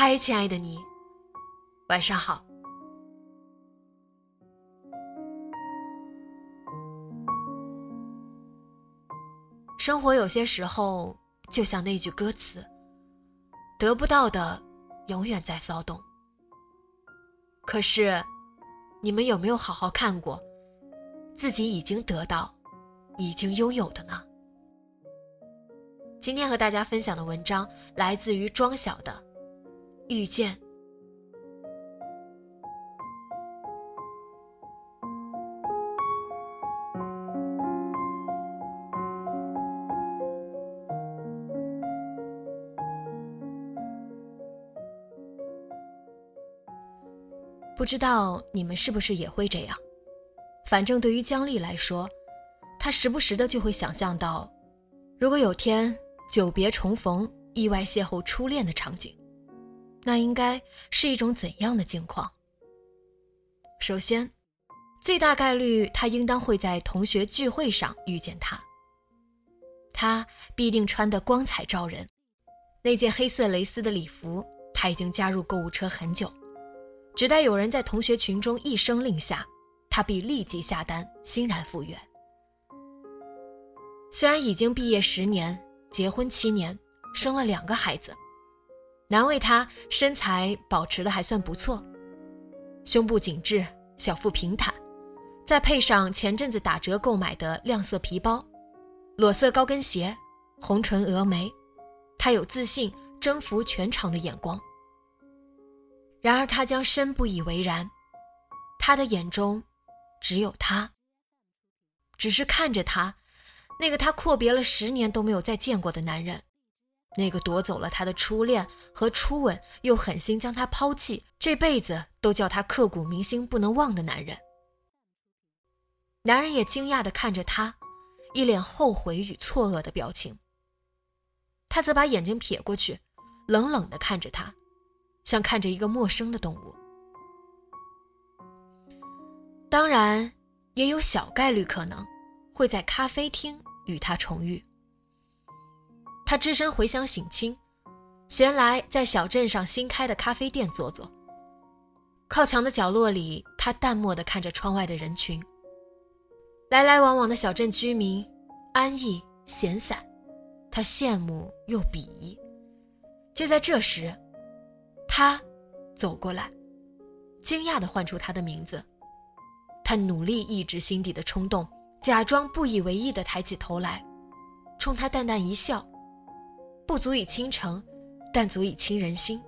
嗨，亲爱的你，晚上好。生活有些时候就像那句歌词：“得不到的永远在骚动。”可是，你们有没有好好看过自己已经得到、已经拥有的呢？今天和大家分享的文章来自于庄晓的。遇见，不知道你们是不是也会这样？反正对于姜丽来说，她时不时的就会想象到，如果有天久别重逢、意外邂逅初恋的场景。那应该是一种怎样的境况？首先，最大概率他应当会在同学聚会上遇见他。他必定穿得光彩照人，那件黑色蕾丝的礼服他已经加入购物车很久，只待有人在同学群中一声令下，他必立即下单，欣然赴约。虽然已经毕业十年，结婚七年，生了两个孩子。难为他身材保持的还算不错，胸部紧致，小腹平坦，再配上前阵子打折购买的亮色皮包、裸色高跟鞋、红唇峨眉，他有自信征服全场的眼光。然而他将深不以为然，他的眼中只有他，只是看着他，那个他阔别了十年都没有再见过的男人。那个夺走了他的初恋和初吻，又狠心将他抛弃，这辈子都叫他刻骨铭心不能忘的男人。男人也惊讶地看着他，一脸后悔与错愕的表情。他则把眼睛撇过去，冷冷地看着他，像看着一个陌生的动物。当然，也有小概率可能会在咖啡厅与他重遇。他只身回乡省亲，闲来在小镇上新开的咖啡店坐坐。靠墙的角落里，他淡漠地看着窗外的人群。来来往往的小镇居民，安逸闲散，他羡慕又鄙夷。就在这时，他走过来，惊讶地唤出他的名字。他努力抑制心底的冲动，假装不以为意地抬起头来，冲他淡淡一笑。不足以倾城，但足以倾人心。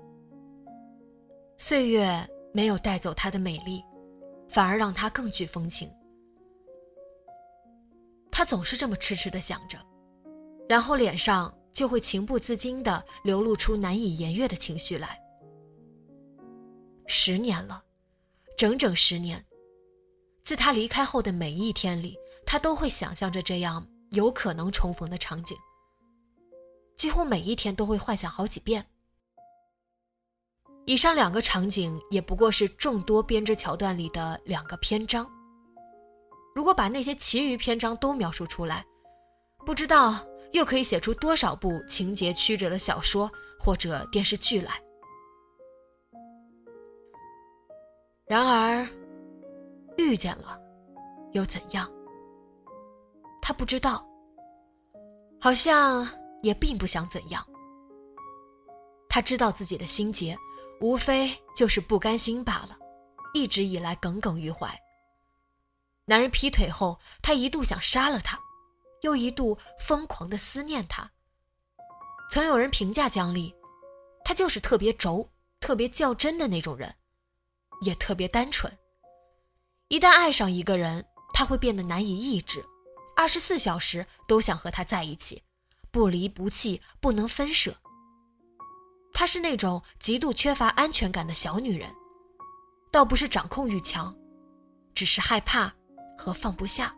岁月没有带走她的美丽，反而让她更具风情。他总是这么痴痴的想着，然后脸上就会情不自禁的流露出难以言喻的情绪来。十年了，整整十年。自他离开后的每一天里，他都会想象着这样有可能重逢的场景。几乎每一天都会幻想好几遍。以上两个场景也不过是众多编织桥段里的两个篇章。如果把那些其余篇章都描述出来，不知道又可以写出多少部情节曲折的小说或者电视剧来。然而，遇见了，又怎样？他不知道，好像也并不想怎样。他知道自己的心结，无非就是不甘心罢了，一直以来耿耿于怀。男人劈腿后，他一度想杀了他，又一度疯狂的思念他。曾有人评价姜丽，他就是特别轴、特别较真的那种人，也特别单纯。一旦爱上一个人，他会变得难以抑制，二十四小时都想和他在一起，不离不弃，不能分舍。她是那种极度缺乏安全感的小女人，倒不是掌控欲强，只是害怕。和放不下，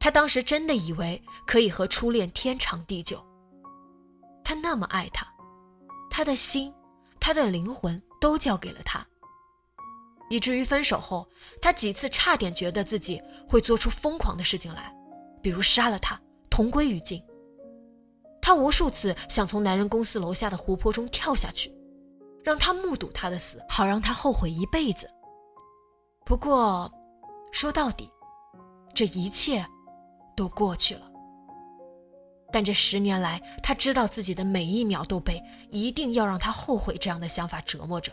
她当时真的以为可以和初恋天长地久。她那么爱他，他的心，他的灵魂都交给了他。以至于分手后，他几次差点觉得自己会做出疯狂的事情来，比如杀了他，同归于尽。他无数次想从男人公司楼下的湖泊中跳下去，让他目睹他的死，好让他后悔一辈子。不过，说到底，这一切都过去了。但这十年来，他知道自己的每一秒都被一定要让他后悔这样的想法折磨着。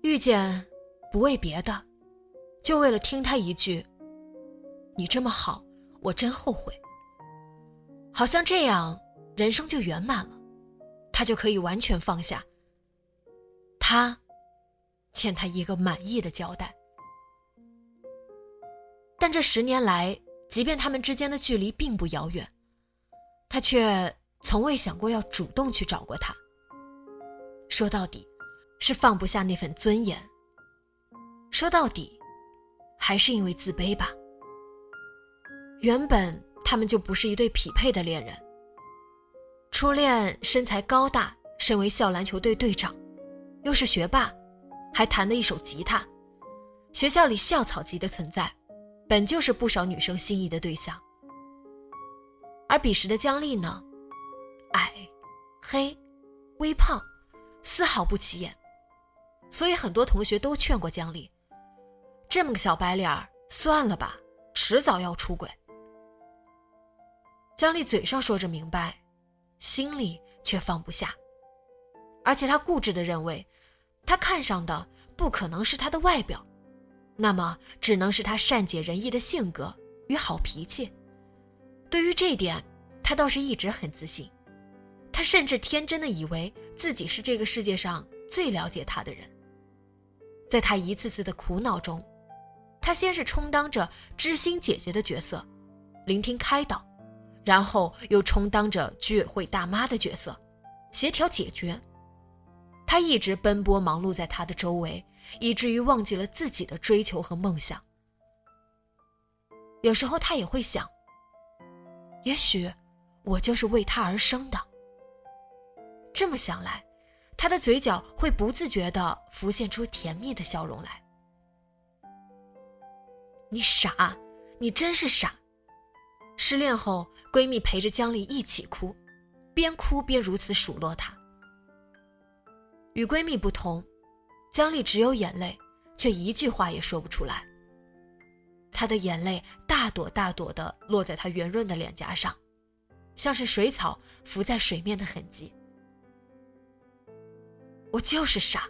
遇见，不为别的，就为了听他一句：“你这么好，我真后悔。”好像这样，人生就圆满了，他就可以完全放下。他。欠他一个满意的交代，但这十年来，即便他们之间的距离并不遥远，他却从未想过要主动去找过他。说到底，是放不下那份尊严。说到底，还是因为自卑吧。原本他们就不是一对匹配的恋人。初恋身材高大，身为校篮球队队长，又是学霸。还弹了一手吉他，学校里校草级的存在，本就是不少女生心仪的对象。而彼时的姜丽呢，矮、黑、微胖，丝毫不起眼，所以很多同学都劝过姜丽：“这么个小白脸儿，算了吧，迟早要出轨。”姜丽嘴上说着明白，心里却放不下，而且她固执的认为。他看上的不可能是他的外表，那么只能是他善解人意的性格与好脾气。对于这点，他倒是一直很自信。他甚至天真的以为自己是这个世界上最了解他的人。在他一次次的苦恼中，他先是充当着知心姐姐的角色，聆听开导，然后又充当着居委会大妈的角色，协调解决。他一直奔波忙碌在他的周围，以至于忘记了自己的追求和梦想。有时候他也会想，也许我就是为他而生的。这么想来，他的嘴角会不自觉地浮现出甜蜜的笑容来。你傻，你真是傻。失恋后，闺蜜陪着姜丽一起哭，边哭边如此数落她。与闺蜜不同，姜丽只有眼泪，却一句话也说不出来。她的眼泪大朵大朵的落在她圆润的脸颊上，像是水草浮在水面的痕迹。我就是傻。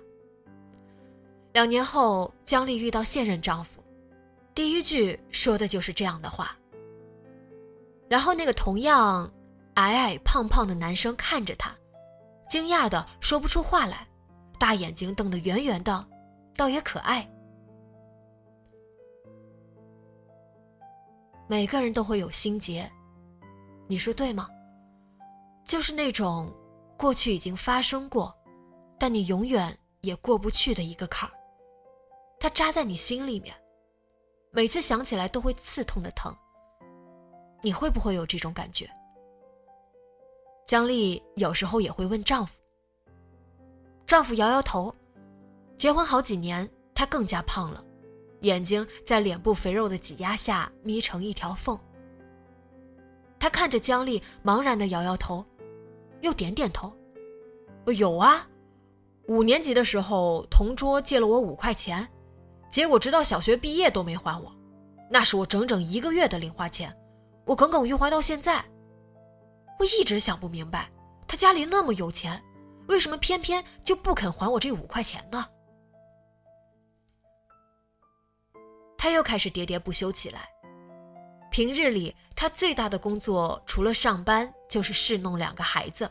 两年后，姜丽遇到现任丈夫，第一句说的就是这样的话。然后那个同样矮矮胖胖的男生看着她，惊讶的说不出话来。大眼睛瞪得圆圆的，倒也可爱。每个人都会有心结，你说对吗？就是那种过去已经发生过，但你永远也过不去的一个坎儿。它扎在你心里面，每次想起来都会刺痛的疼。你会不会有这种感觉？姜丽有时候也会问丈夫。丈夫摇摇头，结婚好几年，她更加胖了，眼睛在脸部肥肉的挤压下眯成一条缝。他看着姜丽，茫然的摇摇头，又点点头：“有啊，五年级的时候，同桌借了我五块钱，结果直到小学毕业都没还我，那是我整整一个月的零花钱，我耿耿于怀到现在。我一直想不明白，他家里那么有钱，为什么偏偏就不肯还我这五块钱呢？他又开始喋喋不休起来。平日里，他最大的工作除了上班，就是侍弄两个孩子。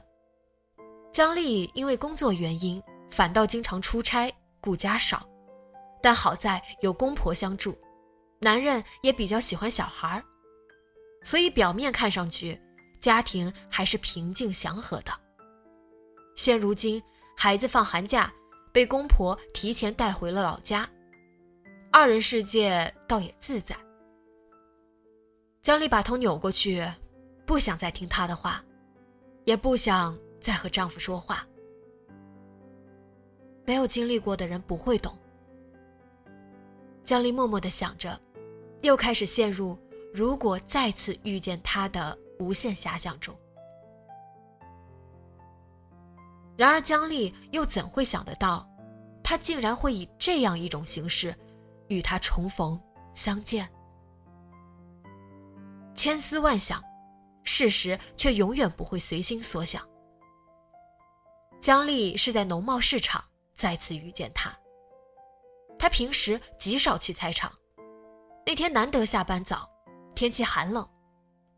姜丽因为工作原因，反倒经常出差，顾家少。但好在有公婆相助，男人也比较喜欢小孩所以表面看上去，家庭还是平静祥和的。现如今，孩子放寒假，被公婆提前带回了老家，二人世界倒也自在。姜丽把头扭过去，不想再听他的话，也不想再和丈夫说话。没有经历过的人不会懂。姜丽默默的想着，又开始陷入如果再次遇见他的无限遐想中。然而，姜丽又怎会想得到，他竟然会以这样一种形式，与他重逢相见？千思万想，事实却永远不会随心所想。姜丽是在农贸市场再次遇见他。他平时极少去菜场，那天难得下班早，天气寒冷，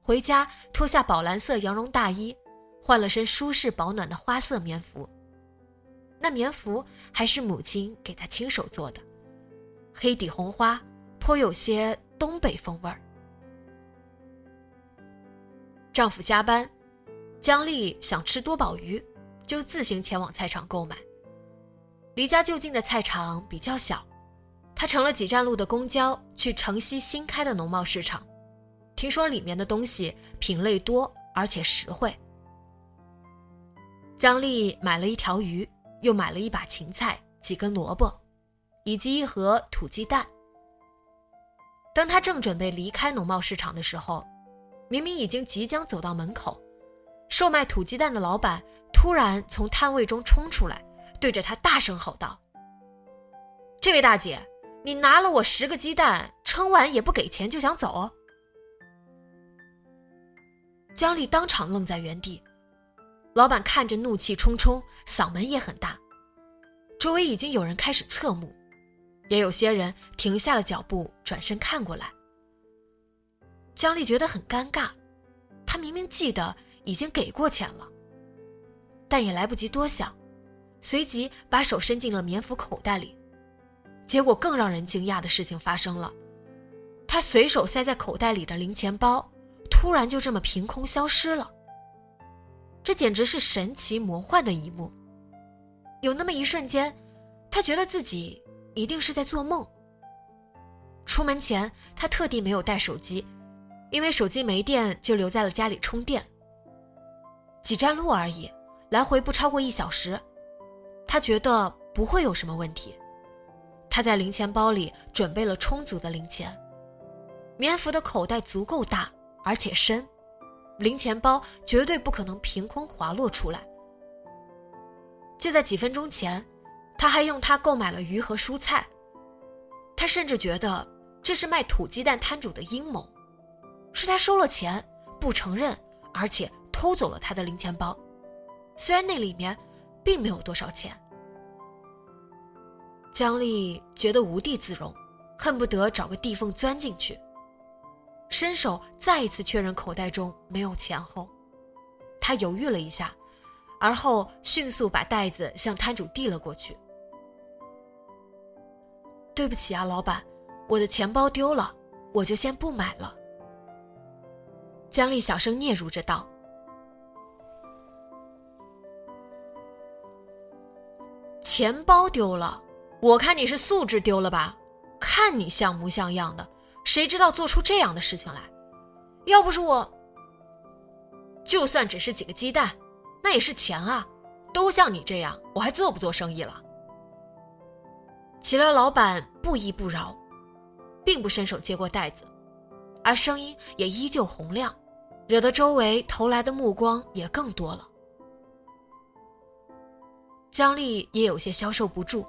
回家脱下宝蓝色羊绒大衣，换了身舒适保暖的花色棉服。那棉服还是母亲给他亲手做的，黑底红花，颇有些东北风味儿。丈夫加班，姜丽想吃多宝鱼，就自行前往菜场购买。离家就近的菜场比较小。他乘了几站路的公交去城西新开的农贸市场，听说里面的东西品类多而且实惠。姜丽买了一条鱼，又买了一把芹菜、几根萝卜，以及一盒土鸡蛋。当他正准备离开农贸市场的时候，明明已经即将走到门口，售卖土鸡蛋的老板突然从摊位中冲出来，对着他大声吼道：“这位大姐！”你拿了我十个鸡蛋，称完也不给钱就想走？姜丽当场愣在原地，老板看着怒气冲冲，嗓门也很大。周围已经有人开始侧目，也有些人停下了脚步，转身看过来。姜丽觉得很尴尬，她明明记得已经给过钱了，但也来不及多想，随即把手伸进了棉服口袋里。结果更让人惊讶的事情发生了，她随手塞在口袋里的零钱包，突然就这么凭空消失了。这简直是神奇魔幻的一幕。有那么一瞬间，他觉得自己一定是在做梦。出门前，他特地没有带手机，因为手机没电就留在了家里充电。几站路而已，来回不超过一小时，他觉得不会有什么问题。他在零钱包里准备了充足的零钱，棉服的口袋足够大而且深，零钱包绝对不可能凭空滑落出来。就在几分钟前，他还用它购买了鱼和蔬菜。他甚至觉得这是卖土鸡蛋摊主的阴谋，是他收了钱不承认，而且偷走了他的零钱包，虽然那里面并没有多少钱。姜丽觉得无地自容，恨不得找个地缝钻进去。伸手再一次确认口袋中没有钱后，他犹豫了一下，而后迅速把袋子向摊主递了过去。“对不起啊，老板，我的钱包丢了，我就先不买了。”江丽小声嗫嚅着道。“钱包丢了。”我看你是素质丢了吧，看你像模像样的，谁知道做出这样的事情来？要不是我，就算只是几个鸡蛋，那也是钱啊！都像你这样，我还做不做生意了？齐乐老板不依不饶，并不伸手接过袋子，而声音也依旧洪亮，惹得周围投来的目光也更多了。姜丽也有些消受不住。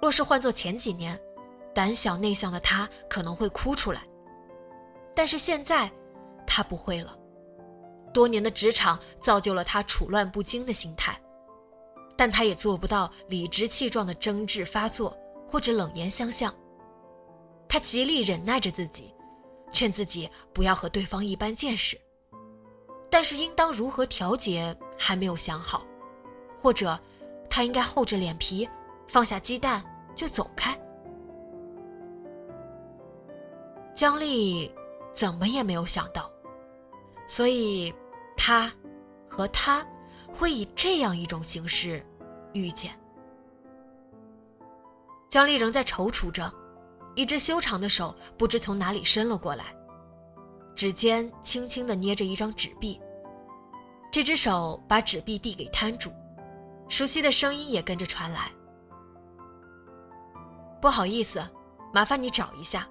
若是换做前几年，胆小内向的他可能会哭出来，但是现在，他不会了。多年的职场造就了他处乱不惊的心态，但他也做不到理直气壮的争执发作或者冷言相向。他极力忍耐着自己，劝自己不要和对方一般见识，但是应当如何调节还没有想好，或者他应该厚着脸皮放下鸡蛋就走开。姜丽怎么也没有想到，所以，他和他会以这样一种形式遇见。姜丽仍在踌躇着，一只修长的手不知从哪里伸了过来，指尖轻轻的捏着一张纸币。这只手把纸币递给摊主，熟悉的声音也跟着传来：“不好意思，麻烦你找一下。”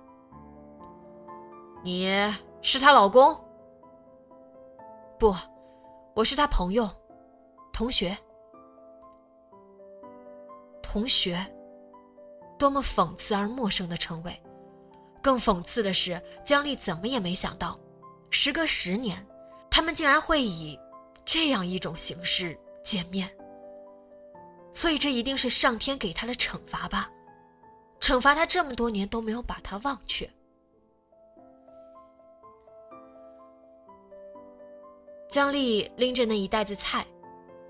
你是她老公？不，我是她朋友、同学。同学，多么讽刺而陌生的称谓！更讽刺的是，姜丽怎么也没想到，时隔十年，他们竟然会以这样一种形式见面。所以，这一定是上天给他的惩罚吧？惩罚他这么多年都没有把他忘却。姜丽拎着那一袋子菜，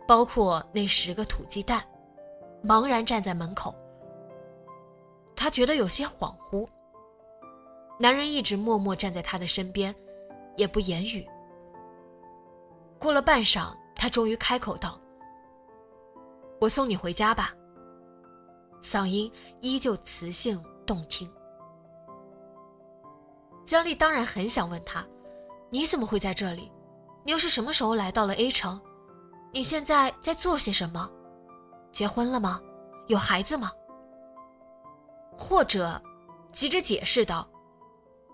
包括那十个土鸡蛋，茫然站在门口。她觉得有些恍惚。男人一直默默站在她的身边，也不言语。过了半晌，他终于开口道：“我送你回家吧。”嗓音依旧磁性动听。姜丽当然很想问他：“你怎么会在这里？”你又是什么时候来到了 A 城？你现在在做些什么？结婚了吗？有孩子吗？或者，急着解释道：“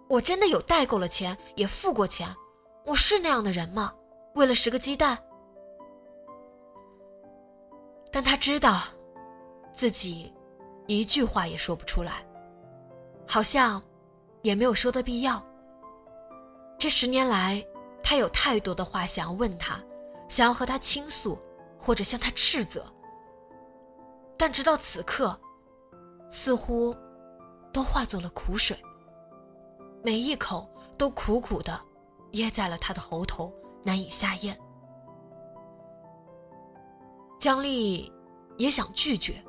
我真的有带够了钱，也付过钱，我是那样的人吗？为了十个鸡蛋？”但他知道，自己一句话也说不出来，好像也没有说的必要。这十年来。他有太多的话想要问他，想要和他倾诉，或者向他斥责。但直到此刻，似乎都化作了苦水，每一口都苦苦的噎在了他的喉头，难以下咽。姜丽也想拒绝，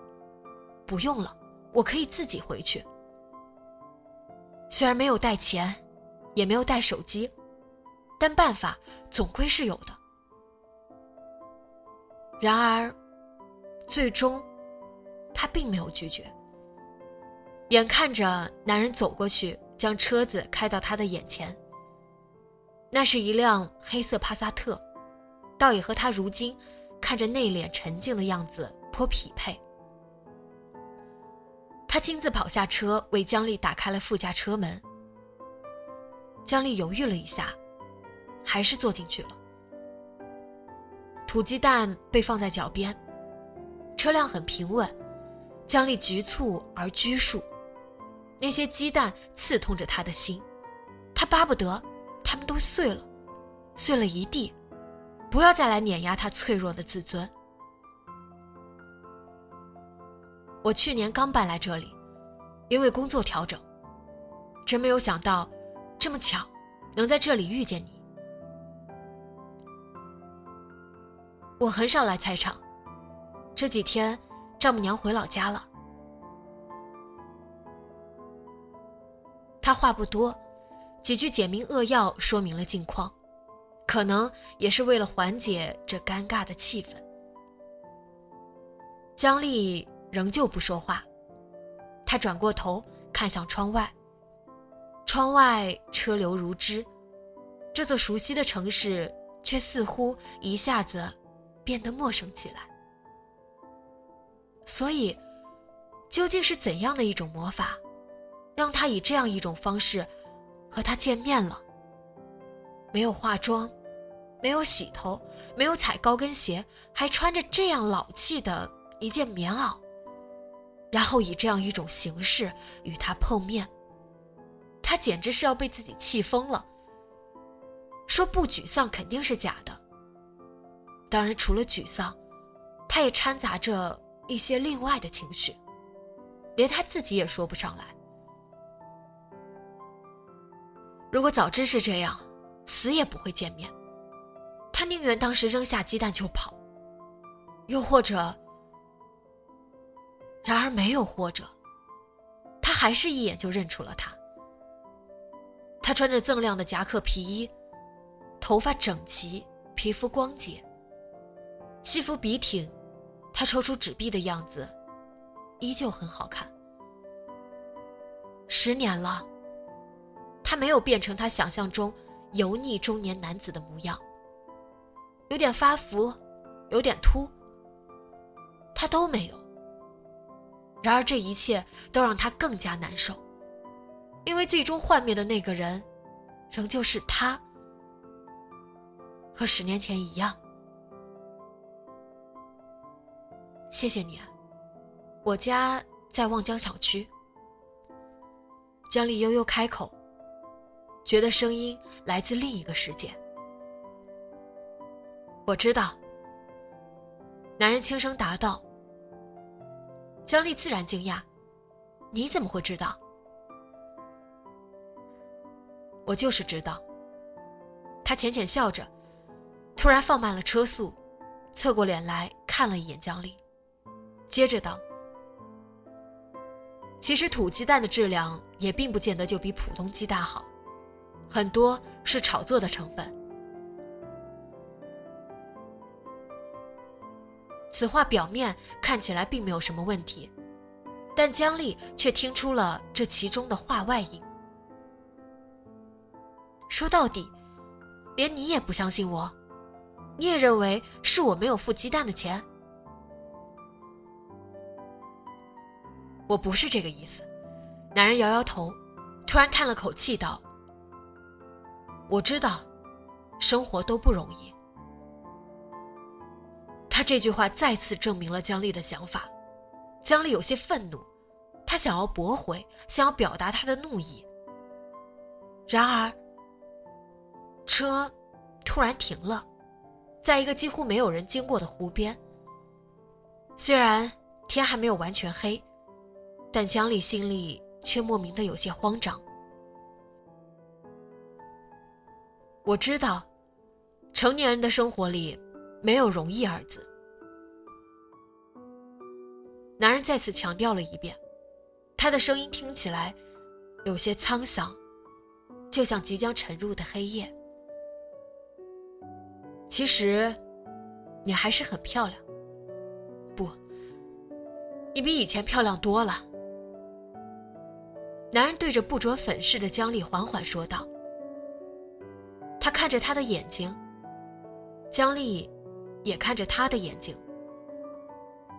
不用了，我可以自己回去。虽然没有带钱，也没有带手机。但办法总归是有的。然而，最终，他并没有拒绝。眼看着男人走过去，将车子开到他的眼前。那是一辆黑色帕萨特，倒也和他如今看着内敛沉静的样子颇匹配。他亲自跑下车，为姜丽打开了副驾车门。姜丽犹豫了一下。还是坐进去了。土鸡蛋被放在脚边，车辆很平稳，姜丽局促而拘束。那些鸡蛋刺痛着他的心，他巴不得他们都碎了，碎了一地，不要再来碾压他脆弱的自尊。我去年刚搬来这里，因为工作调整，真没有想到，这么巧，能在这里遇见你。我很少来菜场，这几天丈母娘回老家了。他话不多，几句简明扼要说明了近况，可能也是为了缓解这尴尬的气氛。姜丽仍旧不说话，他转过头看向窗外，窗外车流如织，这座熟悉的城市却似乎一下子。变得陌生起来，所以，究竟是怎样的一种魔法，让他以这样一种方式和他见面了？没有化妆，没有洗头，没有踩高跟鞋，还穿着这样老气的一件棉袄，然后以这样一种形式与他碰面，他简直是要被自己气疯了。说不沮丧肯定是假的，当然除了沮丧，他也掺杂着一些另外的情绪，连他自己也说不上来。如果早知是这样，死也不会见面。他宁愿当时扔下鸡蛋就跑，又或者……然而没有或者，他还是一眼就认出了他。他穿着锃亮的夹克皮衣，头发整齐，皮肤光洁，西服笔挺，他抽出纸币的样子，依旧很好看。十年了，他没有变成他想象中油腻中年男子的模样，有点发福，有点秃，他都没有。然而这一切都让他更加难受，因为最终幻灭的那个人，仍旧是他，和十年前一样。谢谢你，我家在望江小区。江丽悠悠开口，觉得声音来自另一个世界。我知道。男人轻声答道。江丽自然惊讶：“你怎么会知道？”我就是知道。他浅浅笑着，突然放慢了车速，侧过脸来看了一眼江丽，接着道：“其实土鸡蛋的质量也并不见得就比普通鸡蛋好，很多是炒作的成分。”此话表面看起来并没有什么问题，但姜丽却听出了这其中的话外音。说到底，连你也不相信我，你也认为是我没有付鸡蛋的钱。我不是这个意思。男人摇摇头，突然叹了口气道：“我知道，生活都不容易。”他这句话再次证明了姜丽的想法，姜丽有些愤怒，她想要驳回，想要表达她的怒意。然而，车突然停了，在一个几乎没有人经过的湖边。虽然天还没有完全黑，但江丽心里却莫名的有些慌张。我知道，成年人的生活里。没有容易二字。男人再次强调了一遍，他的声音听起来有些沧桑，就像即将沉入的黑夜。其实，你还是很漂亮。不，你比以前漂亮多了。男人对着不着粉饰的姜丽缓缓说道。他看着她的眼睛，姜丽。也看着他的眼睛，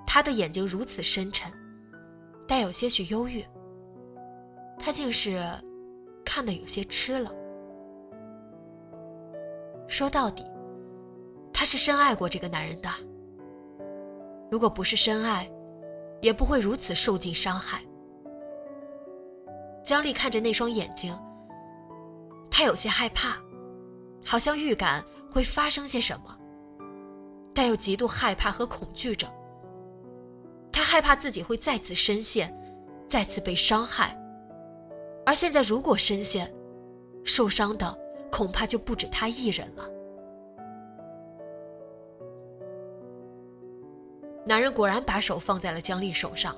他的眼睛如此深沉，带有些许忧郁。他竟是看得有些痴了。说到底，他是深爱过这个男人的。如果不是深爱，也不会如此受尽伤害。姜丽看着那双眼睛，她有些害怕，好像预感会发生些什么。但又极度害怕和恐惧着。他害怕自己会再次深陷，再次被伤害。而现在，如果深陷，受伤的恐怕就不止他一人了。男人果然把手放在了姜丽手上，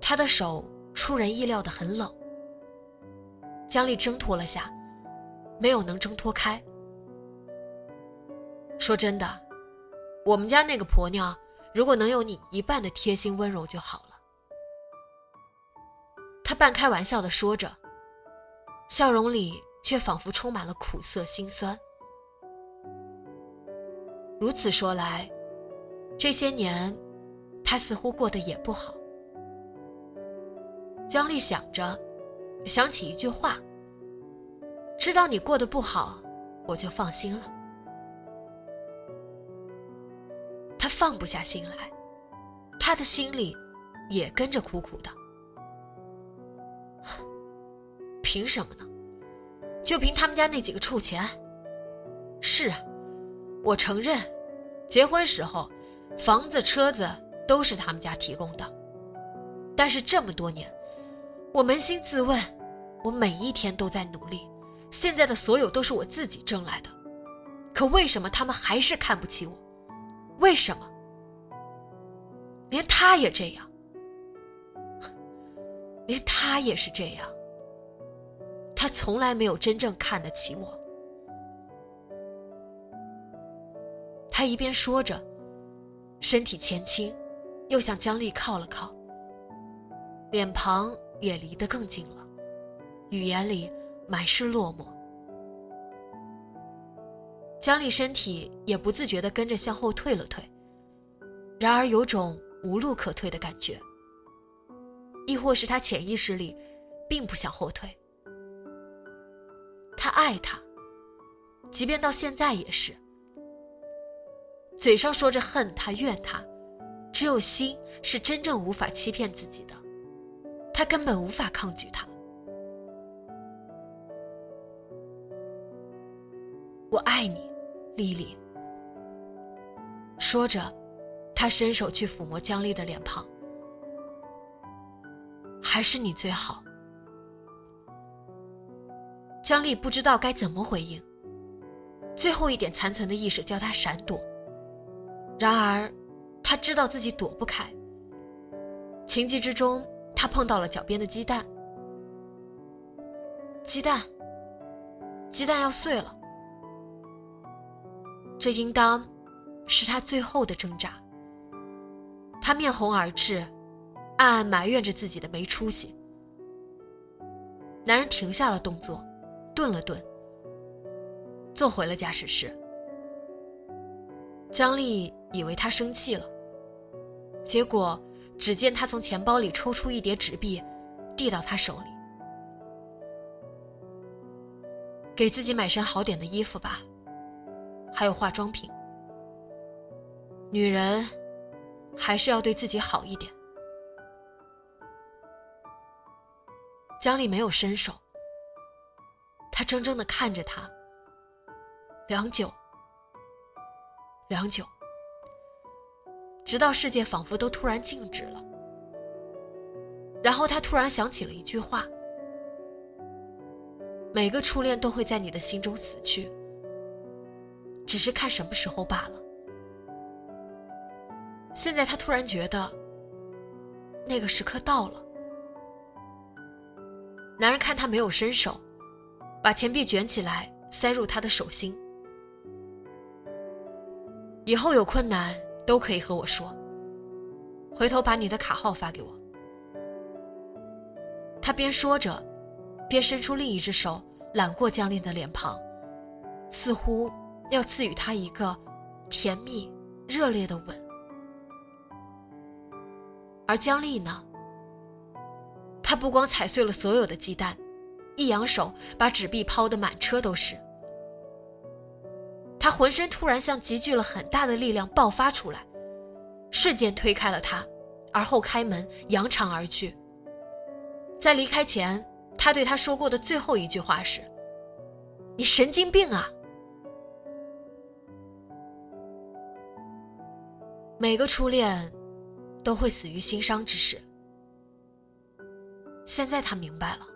他的手出人意料的很冷。姜丽挣脱了下，没有能挣脱开。说真的，我们家那个婆娘，如果能有你一半的贴心温柔就好了。她半开玩笑的说着，笑容里却仿佛充满了苦涩心酸。如此说来，这些年，他似乎过得也不好。江丽想着，想起一句话：“知道你过得不好，我就放心了。”他放不下心来，他的心里也跟着苦苦的。凭什么呢？就凭他们家那几个臭钱？是啊，我承认，结婚时候，房子、车子都是他们家提供的。但是这么多年，我扪心自问，我每一天都在努力，现在的所有都是我自己挣来的。可为什么他们还是看不起我？为什么？连他也这样，连他也是这样。他从来没有真正看得起我。他一边说着，身体前倾，又向江丽靠了靠，脸庞也离得更近了，语言里满是落寞。姜丽身体也不自觉地跟着向后退了退，然而有种无路可退的感觉，亦或是他潜意识里并不想后退。他爱他，即便到现在也是。嘴上说着恨他、怨他，只有心是真正无法欺骗自己的。他根本无法抗拒他。我爱你，丽丽。说着，他伸手去抚摸姜丽的脸庞。还是你最好。姜丽不知道该怎么回应。最后一点残存的意识叫他闪躲。然而，他知道自己躲不开。情急之中，他碰到了脚边的鸡蛋。鸡蛋，鸡蛋要碎了。这应当是他最后的挣扎。他面红耳赤，暗暗埋怨着自己的没出息。男人停下了动作，顿了顿，坐回了驾驶室。姜丽以为他生气了，结果只见他从钱包里抽出一叠纸币，递到他手里：“给自己买身好点的衣服吧，还有化妆品。女人还是要对自己好一点。”江丽没有伸手，她怔怔的看着他，良久。良久，直到世界仿佛都突然静止了。然后他突然想起了一句话：“每个初恋都会在你的心中死去，只是看什么时候罢了。”现在他突然觉得，那个时刻到了。男人看他没有伸手，把钱币卷起来塞入他的手心。以后有困难都可以和我说。回头把你的卡号发给我。他边说着，边伸出另一只手揽过江丽的脸庞，似乎要赐予她一个甜蜜、热烈的吻。而江丽呢？她不光踩碎了所有的鸡蛋，一扬手把纸币抛得满车都是。他浑身突然像集聚了很大的力量爆发出来，瞬间推开了他，而后开门扬长而去。在离开前，他对他说过的最后一句话是：“你神经病啊！”每个初恋都会死于心伤之事。现在他明白了，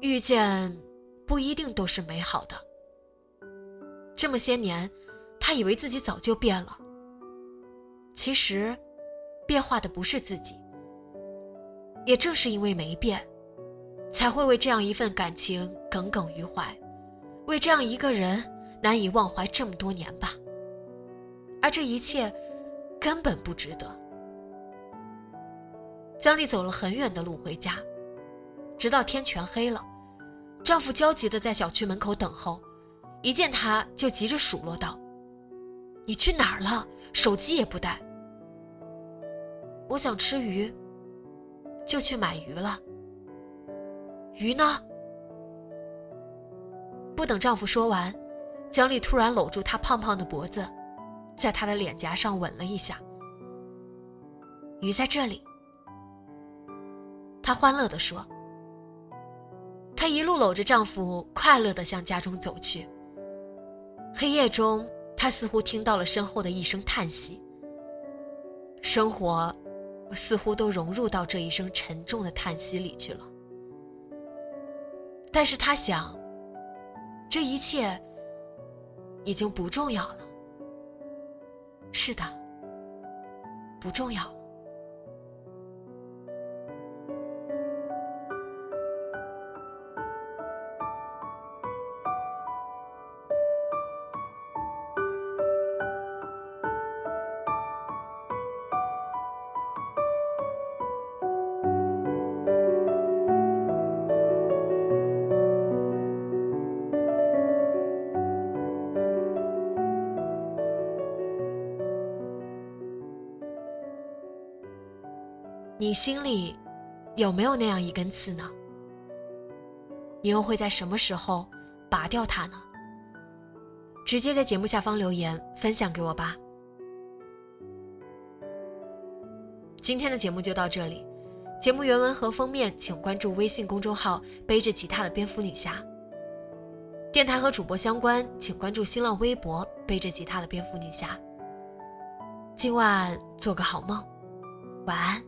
遇见不一定都是美好的。这么些年，他以为自己早就变了。其实，变化的不是自己。也正是因为没变，才会为这样一份感情耿耿于怀，为这样一个人难以忘怀这么多年吧。而这一切，根本不值得。姜丽走了很远的路回家，直到天全黑了，丈夫焦急地在小区门口等候。一见他就急着数落道：“你去哪儿了？手机也不带。”我想吃鱼，就去买鱼了。鱼呢？不等丈夫说完，姜丽突然搂住他胖胖的脖子，在他的脸颊上吻了一下。鱼在这里。”她欢乐地说。她一路搂着丈夫，快乐地向家中走去。黑夜中，他似乎听到了身后的一声叹息。生活，似乎都融入到这一声沉重的叹息里去了。但是他想，这一切已经不重要了。是的，不重要。你心里有没有那样一根刺呢？你又会在什么时候拔掉它呢？直接在节目下方留言分享给我吧。今天的节目就到这里，节目原文和封面请关注微信公众号“背着吉他的蝙蝠女侠”。电台和主播相关，请关注新浪微博“背着吉他的蝙蝠女侠”。今晚做个好梦，晚安。